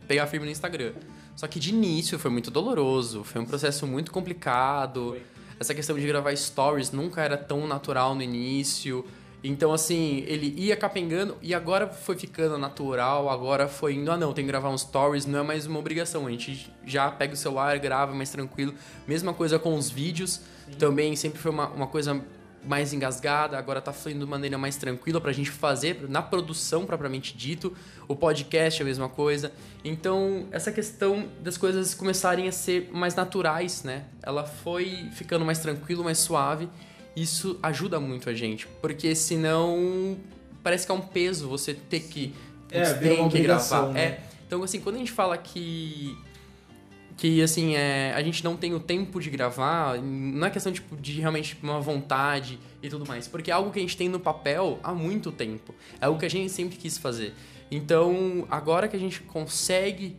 pegar firme no Instagram. Só que de início foi muito doloroso, foi um processo muito complicado. Foi. Essa questão de gravar stories nunca era tão natural no início. Então, assim, ele ia capengando e agora foi ficando natural, agora foi indo, ah não, tem que gravar uns stories, não é mais uma obrigação. A gente já pega o celular, grava mais tranquilo. Mesma coisa com os vídeos, Sim. também sempre foi uma, uma coisa mais engasgada, agora tá fluindo de maneira mais tranquila pra gente fazer na produção propriamente dito. O podcast é a mesma coisa. Então, essa questão das coisas começarem a ser mais naturais, né? Ela foi ficando mais tranquilo, mais suave isso ajuda muito a gente, porque senão parece que é um peso você ter que é, tem que gravar. Né? É, então assim, quando a gente fala que que assim é, a gente não tem o tempo de gravar, não é questão tipo de realmente uma vontade e tudo mais, porque é algo que a gente tem no papel há muito tempo. É algo que a gente sempre quis fazer. Então, agora que a gente consegue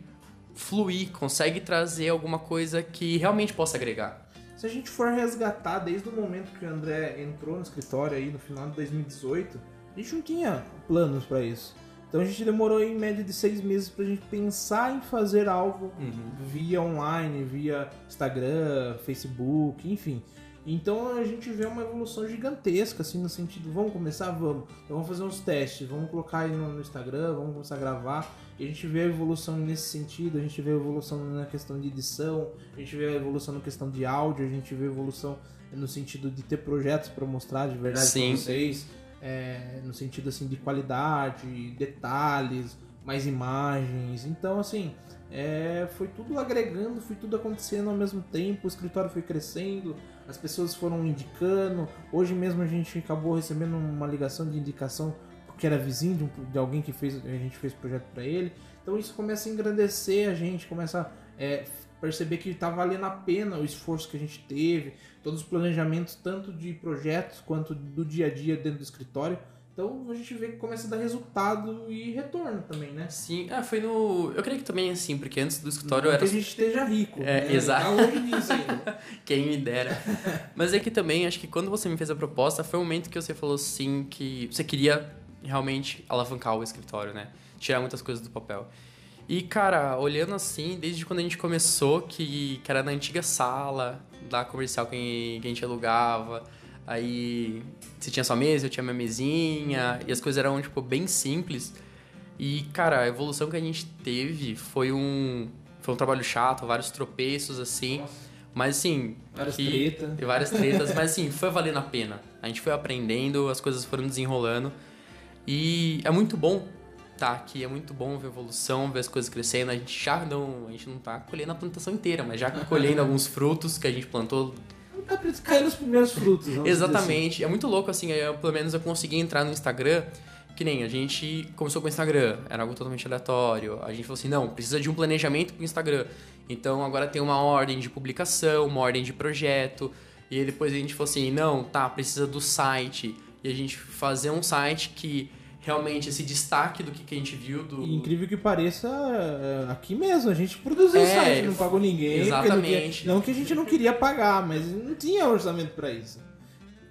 fluir, consegue trazer alguma coisa que realmente possa agregar se a gente for resgatar desde o momento que o André entrou no escritório aí no final de 2018, a gente não tinha planos para isso. Então a gente demorou em média de seis meses para a gente pensar em fazer algo uhum. via online, via Instagram, Facebook, enfim. Então a gente vê uma evolução gigantesca, assim, no sentido, vamos começar? Vamos. Então vamos fazer uns testes, vamos colocar aí no, Instagram, vamos começar a gravar. E a gente vê a evolução nesse sentido, a gente vê a evolução na questão de edição, a gente vê a evolução na questão de áudio, a gente vê a evolução no sentido de ter projetos para mostrar de verdade para vocês. É, no sentido assim de qualidade, detalhes, mais imagens. Então, assim, é, foi tudo agregando, foi tudo acontecendo ao mesmo tempo, o escritório foi crescendo, as pessoas foram indicando. Hoje mesmo a gente acabou recebendo uma ligação de indicação porque era vizinho de, um, de alguém que fez, a gente fez projeto para ele. Então isso começa a engrandecer a gente, começa a é, perceber que está valendo a pena o esforço que a gente teve, todos os planejamentos, tanto de projetos quanto do dia a dia dentro do escritório. Então a gente vê que começa a dar resultado e retorno também, né? Sim, ah, foi no. Eu creio que também assim, porque antes do escritório Não era. Que a gente esteja rico. É, né? exato. Tá longe disso ainda. Quem me dera. Mas é que também, acho que quando você me fez a proposta, foi o momento que você falou sim que você queria realmente alavancar o escritório, né? Tirar muitas coisas do papel. E, cara, olhando assim, desde quando a gente começou, que, que era na antiga sala da comercial que, que a gente alugava Aí você tinha sua mesa, eu tinha minha mesinha, e as coisas eram, tipo, bem simples. E, cara, a evolução que a gente teve foi um, foi um trabalho chato, vários tropeços, assim. Nossa. Mas, assim... Várias tretas. Várias tretas, mas, assim, foi valendo a pena. A gente foi aprendendo, as coisas foram desenrolando. E é muito bom tá aqui, é muito bom ver a evolução, ver as coisas crescendo. A gente já não, a gente não tá colhendo a plantação inteira, mas já colhendo alguns frutos que a gente plantou pra cair nos primeiros frutos. Exatamente. Assim. É muito louco, assim, eu, pelo menos eu consegui entrar no Instagram, que nem a gente começou com o Instagram, era algo totalmente aleatório. A gente falou assim, não, precisa de um planejamento pro Instagram. Então agora tem uma ordem de publicação, uma ordem de projeto. E depois a gente falou assim, não, tá, precisa do site. E a gente fazer um site que realmente esse destaque do que, que a gente viu. Do... E incrível que pareça, é, aqui mesmo, a gente produziu é, site, não pagou ninguém. Exatamente. Não que a gente não queria pagar, mas não tinha orçamento para isso.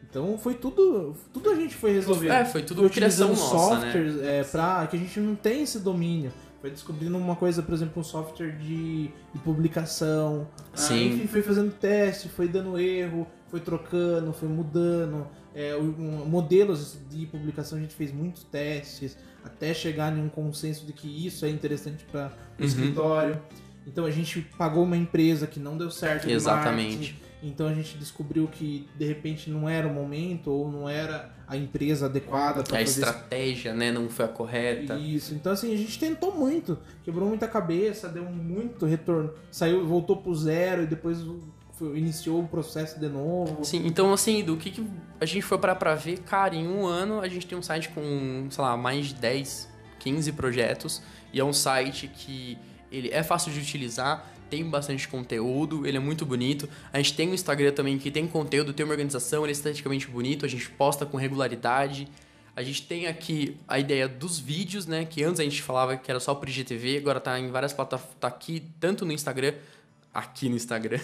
Então foi tudo, tudo a gente foi resolvendo. É, foi tudo foi criação nossa, softwares né? é, pra, que a gente não tem esse domínio. Foi descobrindo uma coisa, por exemplo, um software de, de publicação. Sim. Ah, enfim, foi fazendo teste, foi dando erro, foi trocando, foi mudando. É, um, modelos de publicação a gente fez muitos testes até chegar em um consenso de que isso é interessante para o uhum. escritório. Então a gente pagou uma empresa que não deu certo. Exatamente. Então a gente descobriu que de repente não era o momento ou não era a empresa adequada para a fazer estratégia, né, não foi a correta. Isso. Então assim a gente tentou muito, quebrou muita cabeça, deu muito retorno, saiu, voltou pro zero e depois iniciou o processo de novo. Sim, então assim, do que, que a gente foi para pra ver, cara, em um ano a gente tem um site com, sei lá, mais de 10, 15 projetos E é um site que ele é fácil de utilizar, tem bastante conteúdo, ele é muito bonito. A gente tem um Instagram também que tem conteúdo, tem uma organização, ele é esteticamente bonito, a gente posta com regularidade. A gente tem aqui a ideia dos vídeos, né? Que antes a gente falava que era só pro IGTV, agora tá em várias plataformas, tá aqui tanto no Instagram, aqui no Instagram.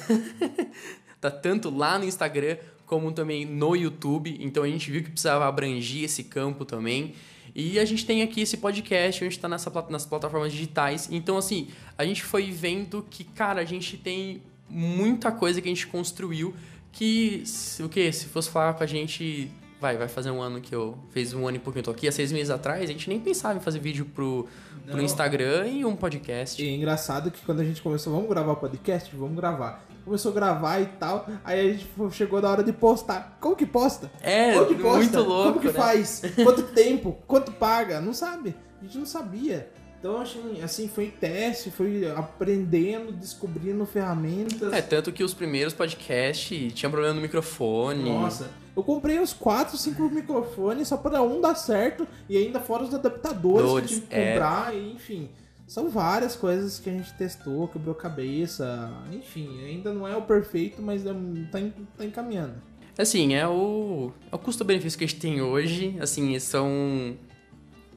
tá tanto lá no Instagram como também no YouTube. Então a gente viu que precisava abranger esse campo também. E a gente tem aqui esse podcast, onde está nessa, nas plataformas digitais. Então, assim, a gente foi vendo que, cara, a gente tem muita coisa que a gente construiu que, o que? Se fosse falar com a gente vai, vai fazer um ano que eu fez um ano e pouquinho eu tô aqui, há seis meses atrás, a gente nem pensava em fazer vídeo pro, pro Instagram e um podcast. E é engraçado que quando a gente começou, vamos gravar podcast? Vamos gravar. Começou a gravar e tal, aí a gente chegou na hora de postar. Como que posta? É, Como que posta? muito louco. Como que né? faz? Quanto tempo? Quanto paga? Não sabe. A gente não sabia. Então, assim, assim, foi teste, foi aprendendo, descobrindo ferramentas. É, tanto que os primeiros podcasts tinham problema no microfone. Nossa, eu comprei uns 4, 5 microfones só para um dar certo e ainda fora os adaptadores Dores, que eu tive que é. comprar, e, enfim. São várias coisas que a gente testou, quebrou cabeça, enfim, ainda não é o perfeito, mas é- tá, tá encaminhando. Assim, é o, é o custo-benefício que a gente tem hoje. Assim, são.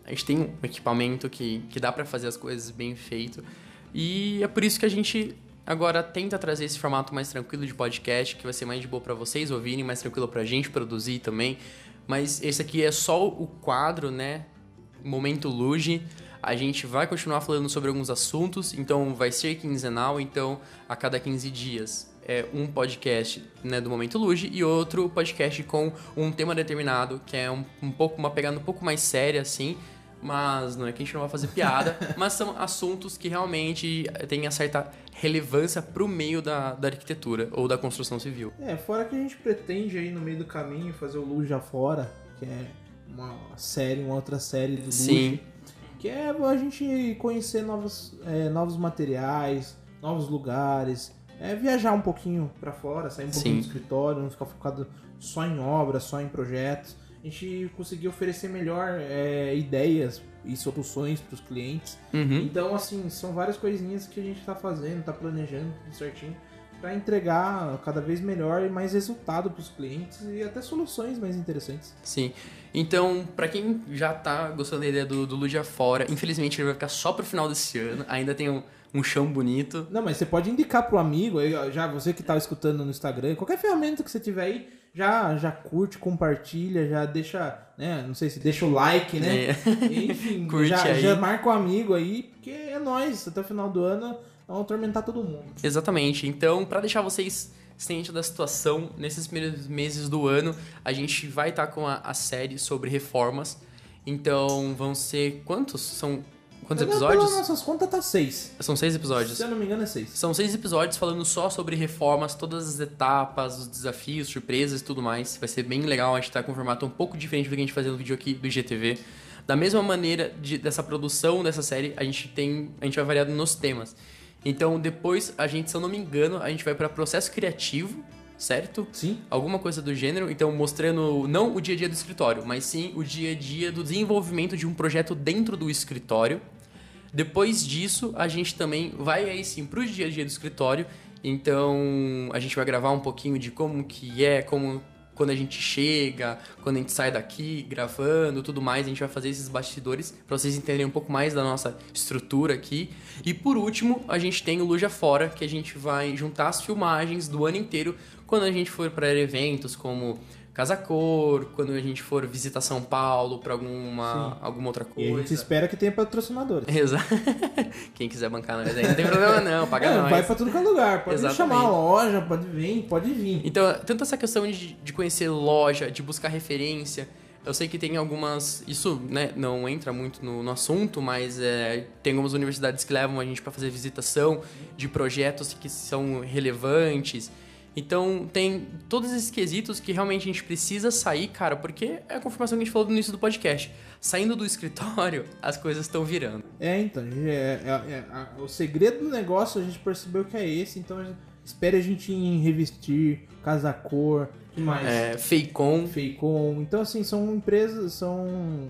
A gente tem um equipamento que, que dá pra fazer as coisas bem feito. E é por isso que a gente agora tenta trazer esse formato mais tranquilo de podcast, que vai ser mais de boa pra vocês ouvirem, mais tranquilo pra gente produzir também. Mas esse aqui é só o quadro, né? Momento Luge. A gente vai continuar falando sobre alguns assuntos, então vai ser quinzenal, então a cada 15 dias é um podcast né, do Momento Luge e outro podcast com um tema determinado, que é um, um pouco uma pegada um pouco mais séria, assim, mas não é que a gente não vai fazer piada, mas são assuntos que realmente têm uma certa relevância pro meio da, da arquitetura ou da construção civil. É, fora que a gente pretende aí no meio do caminho fazer o Luge Afora, que é uma série, uma outra série do Luge. Sim. Que é a gente conhecer novos, é, novos materiais, novos lugares, é, viajar um pouquinho pra fora, sair um pouquinho Sim. do escritório, não ficar focado só em obras, só em projetos. A gente conseguir oferecer melhor é, ideias e soluções para os clientes. Uhum. Então, assim, são várias coisinhas que a gente tá fazendo, tá planejando tudo certinho para entregar cada vez melhor e mais resultado para os clientes e até soluções mais interessantes. Sim. Então, pra quem já tá gostando da ideia do, do Lude Afora, infelizmente ele vai ficar só pro final desse ano. Ainda tem um, um chão bonito. Não, mas você pode indicar pro amigo, aí, ó, já você que tá escutando no Instagram, qualquer ferramenta que você tiver aí, já já curte, compartilha, já deixa, né, não sei se deixa o like, né? É. Enfim, Curte já, aí. já marca o amigo aí, porque é nóis, até o final do ano vamos atormentar todo mundo. Exatamente. Então, pra deixar vocês cientes da situação, nesses primeiros meses do ano, a gente vai estar com a, a série sobre reformas. Então, vão ser quantos? São quantos Pelas episódios? nossas contas tá seis. São seis episódios. Se eu não me engano é seis. São seis episódios falando só sobre reformas, todas as etapas, os desafios, surpresas e tudo mais. Vai ser bem legal, a gente tá com um formato um pouco diferente do que a gente fazia no vídeo aqui do IGTV. Da mesma maneira de, dessa produção dessa série, a gente tem. A gente vai variado nos temas. Então depois a gente, se eu não me engano, a gente vai para processo criativo, certo? Sim. Alguma coisa do gênero, então mostrando não o dia a dia do escritório, mas sim o dia a dia do desenvolvimento de um projeto dentro do escritório. Depois disso, a gente também vai aí sim pro dia a dia do escritório. Então, a gente vai gravar um pouquinho de como que é, como quando a gente chega, quando a gente sai daqui gravando, tudo mais, a gente vai fazer esses bastidores para vocês entenderem um pouco mais da nossa estrutura aqui. E por último, a gente tem o Luja Fora, que a gente vai juntar as filmagens do ano inteiro quando a gente for para eventos como Casa Cor, quando a gente for visitar São Paulo para alguma alguma outra E a gente coisa. espera que tenha patrocinadores. Exato. Quem quiser bancar nós aí, não tem problema não, paga É, nós. vai pra tudo que é lugar. Pode Exatamente. chamar a loja, pode vir, pode vir. Então, tanto essa questão de, de conhecer loja, de buscar referência, eu sei que tem algumas. Isso né, não entra muito no, no assunto, mas é, tem algumas universidades que levam a gente para fazer visitação de projetos que são relevantes. Então, tem todos esses quesitos que realmente a gente precisa sair, cara, porque é a confirmação que a gente falou no início do podcast. Saindo do escritório, as coisas estão virando. É, então, é, é- é- o segredo do negócio a gente percebeu que é esse, então espere a gente em revestir, casa cor, que mais? É, Feicon. Feicom. Então, assim, são empresas, são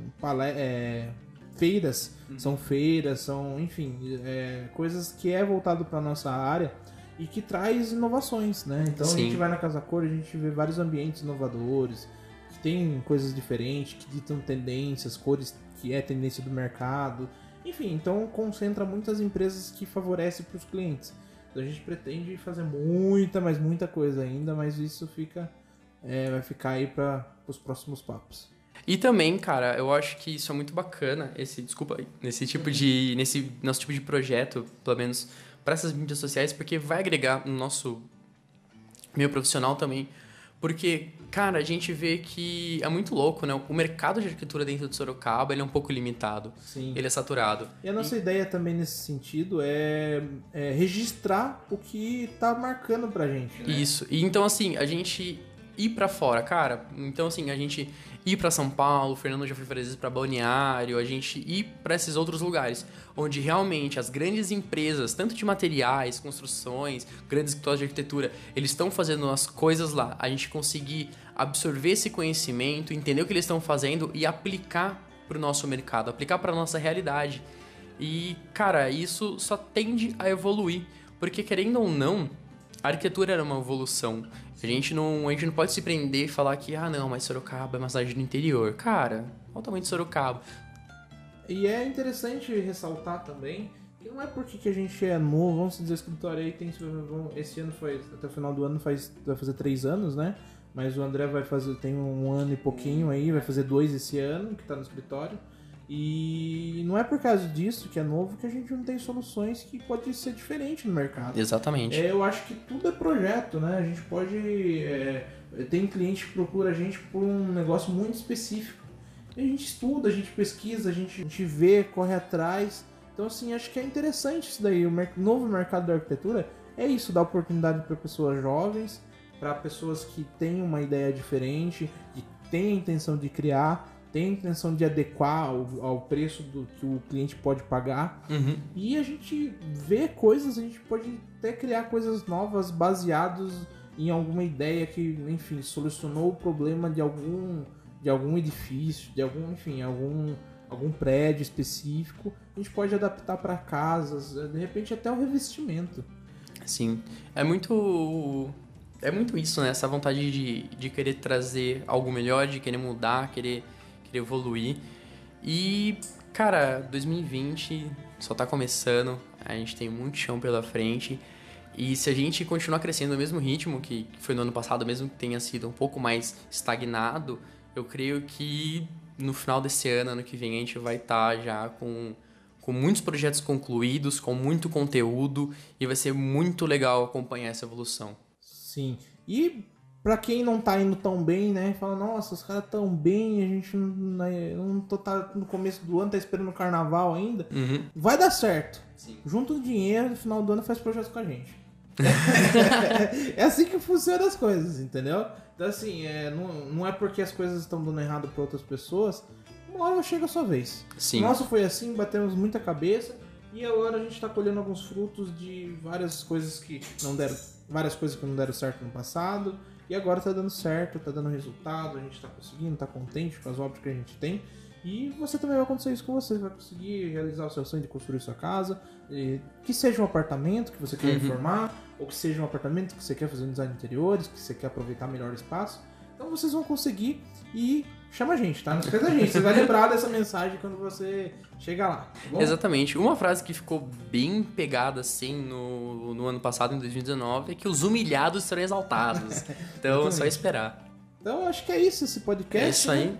é, feiras são feiras, são, enfim, é, coisas que é voltado para nossa área e que traz inovações, né? Então Sim. a gente vai na Casa Cor, a gente vê vários ambientes inovadores, que tem coisas diferentes, que ditam tendências, cores que é tendência do mercado. Enfim, então concentra muitas empresas que favorecem para os clientes. Então a gente pretende fazer muita, mas muita coisa ainda, mas isso fica é, vai ficar aí para os próximos papos. E também, cara, eu acho que isso é muito bacana, esse, desculpa, nesse tipo de, nesse nosso tipo de projeto, pelo menos para essas mídias sociais, porque vai agregar no nosso meio profissional também, porque, cara, a gente vê que é muito louco, né? O mercado de arquitetura dentro de Sorocaba, ele é um pouco limitado, Sim. ele é saturado. E a nossa ideia também nesse sentido é, é registrar o que tá marcando pra gente. Né? Isso. E então, assim, a gente ir pra fora, cara. Então, assim, a gente ir pra São Paulo, o Fernando já foi várias vezes pra Balneário, a gente ir pra esses outros lugares, onde realmente as grandes empresas, tanto de materiais, construções, grandes escritórios de arquitetura, eles estão fazendo as coisas lá. A gente conseguir absorver esse conhecimento, entender o que eles estão fazendo e aplicar pro nosso mercado, aplicar pra nossa realidade. E, cara, isso só tende a evoluir, porque querendo ou não, a arquitetura era uma evolução. A gente não, a gente não pode se prender e falar que, ah, não, mas Sorocaba é uma cidade do interior. Cara, totalmente Sorocaba. E é interessante ressaltar também que não é porque que a gente é novo, vamos dizer, escritório aí tem. Esse ano faz, até o final do ano faz, vai fazer três anos, né? Mas o André vai fazer, tem um ano e pouquinho aí, vai fazer dois esse ano que tá no escritório. E não é por causa disso que é novo que a gente não tem soluções que pode ser diferente no mercado. Exatamente. É, eu acho que tudo é projeto, né? A gente pode. É, tem cliente que procura a gente por um negócio muito específico. E a gente estuda, a gente pesquisa, a gente, a gente vê, corre atrás. Então, assim, acho que é interessante isso daí. O mer novo mercado da arquitetura é isso, dar oportunidade para pessoas jovens, para pessoas que têm uma ideia diferente, que têm a intenção de criar, têm a intenção de adequar ao, ao preço do que o cliente pode pagar. Uhum. E a gente vê coisas, a gente pode até criar coisas novas baseados em alguma ideia que, enfim, solucionou o problema de algum de algum edifício, de algum, enfim, algum algum prédio específico. A gente pode adaptar para casas, de repente até o revestimento. Sim. É muito. É muito isso, né? Essa vontade de, de querer trazer algo melhor, de querer mudar, querer, querer evoluir. E, cara, 2020 só tá começando, a gente tem muito chão pela frente. E se a gente continuar crescendo no mesmo ritmo que foi no ano passado, mesmo que tenha sido um pouco mais estagnado, eu creio que no final desse ano, ano que vem, a gente vai estar tá já com, com muitos projetos concluídos, com muito conteúdo, e vai ser muito legal acompanhar essa evolução. Sim. E para quem não tá indo tão bem, né? Fala, nossa, os caras tão bem, a gente não, não tô tá no começo do ano, tá esperando o carnaval ainda. Uhum. Vai dar certo. Sim. Junta o dinheiro, no final do ano faz projeto com a gente. é assim que funcionam as coisas, entendeu? Então, assim, é, não, não é porque as coisas estão dando errado para outras pessoas, uma hora chega a sua vez. Sim. Nossa foi assim, batemos muita cabeça e agora a gente tá colhendo alguns frutos de várias coisas que não deram, várias coisas que não deram certo no passado e agora tá dando certo, tá dando resultado, a gente tá conseguindo, tá contente com as obras que a gente tem. E você também vai acontecer isso com você, vai conseguir realizar o seu sonho de construir sua casa, que seja um apartamento que você quer Uhum. reformar, ou que seja um apartamento que você quer fazer um design de interiores, que você quer aproveitar melhor o espaço. Então vocês vão conseguir e chama a gente, tá? Não esqueça a gente, você vai lembrar dessa mensagem quando você chegar lá. Tá? Exatamente. Uma frase que ficou bem pegada assim no, no ano passado, em 2019, é que os humilhados serão exaltados. Então é só esperar. Então acho que é isso esse podcast. É isso aí. né?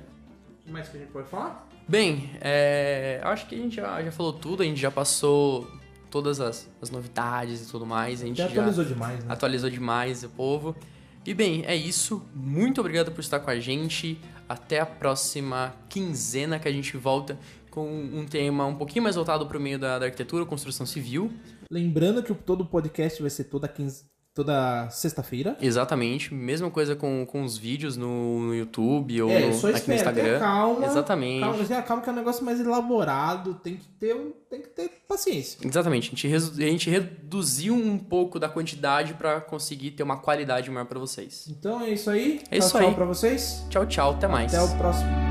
O que mais que a gente pode falar? Bem, é, acho que a gente já, já falou tudo, a gente já passou todas as, as novidades e tudo mais. A gente Já já atualizou demais, né? atualizou demais o povo. E bem, é isso. Muito obrigado por estar com a gente. Até a próxima quinzena que a gente volta com um tema um pouquinho mais voltado para o meio da, da arquitetura, construção civil. Lembrando que o- todo podcast vai ser toda, quinze... toda sexta-feira. Exatamente. Mesma coisa com, com os vídeos no, no YouTube ou É, no- aqui no Instagram. calma. Exatamente. Calma, tenha calma que é um negócio mais elaborado, tem que ter, tem que ter paciência. Exatamente. A gente, resu- a gente reduziu um pouco da quantidade para conseguir ter uma qualidade maior para vocês. Então é isso aí. É tchau, isso tchau aí. pra vocês. Tchau, tchau. Até mais. Até o próximo